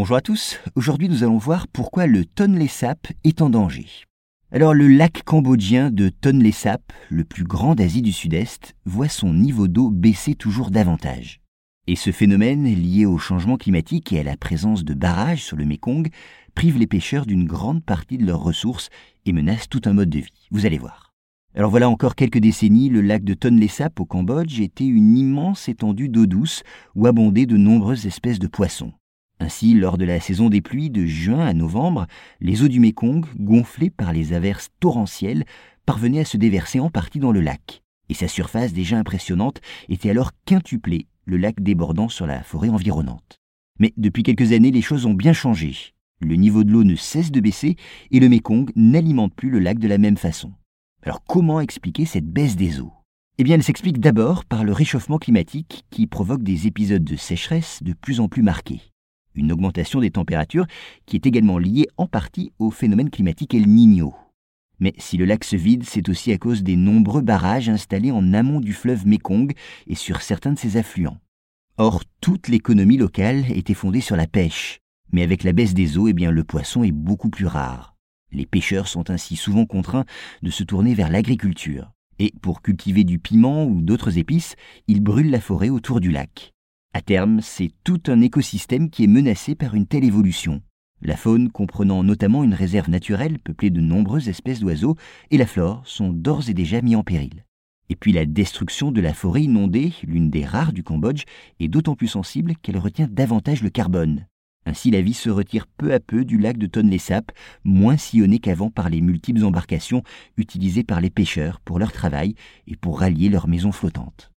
Bonjour à tous, aujourd'hui nous allons voir pourquoi le Tonlé Sap est en danger. Alors le lac cambodgien de Tonlé Sap, le plus grand d'Asie du Sud-Est, voit son niveau d'eau baisser toujours davantage. Et ce phénomène, lié au changement climatique et à la présence de barrages sur le Mékong, prive les pêcheurs d'une grande partie de leurs ressources et menace tout un mode de vie. Vous allez voir. Alors voilà encore quelques décennies, le lac de Tonlé Sap au Cambodge était une immense étendue d'eau douce où abondaient de nombreuses espèces de poissons. Ainsi, lors de la saison des pluies de juin à novembre, les eaux du Mékong, gonflées par les averses torrentielles, parvenaient à se déverser en partie dans le lac. Et sa surface déjà impressionnante était alors quintuplée, le lac débordant sur la forêt environnante. Mais depuis quelques années, les choses ont bien changé. Le niveau de l'eau ne cesse de baisser et le Mékong n'alimente plus le lac de la même façon. Alors comment expliquer cette baisse des eaux? Eh bien, elle s'explique d'abord par le réchauffement climatique qui provoque des épisodes de sécheresse de plus en plus marqués une augmentation des températures qui est également liée en partie au phénomène climatique El Niño. Mais si le lac se vide, c'est aussi à cause des nombreux barrages installés en amont du fleuve Mekong et sur certains de ses affluents. Or, toute l'économie locale était fondée sur la pêche, mais avec la baisse des eaux, eh bien, le poisson est beaucoup plus rare. Les pêcheurs sont ainsi souvent contraints de se tourner vers l'agriculture. Et pour cultiver du piment ou d'autres épices, ils brûlent la forêt autour du lac. À terme, c'est tout un écosystème qui est menacé par une telle évolution. La faune, comprenant notamment une réserve naturelle peuplée de nombreuses espèces d'oiseaux, et la flore sont d'ores et déjà mis en péril. Et puis la destruction de la forêt inondée, l'une des rares du Cambodge, est d'autant plus sensible qu'elle retient davantage le carbone. Ainsi la vie se retire peu à peu du lac de Tonlé Sap, moins sillonné qu'avant par les multiples embarcations utilisées par les pêcheurs pour leur travail et pour rallier leurs maisons flottantes.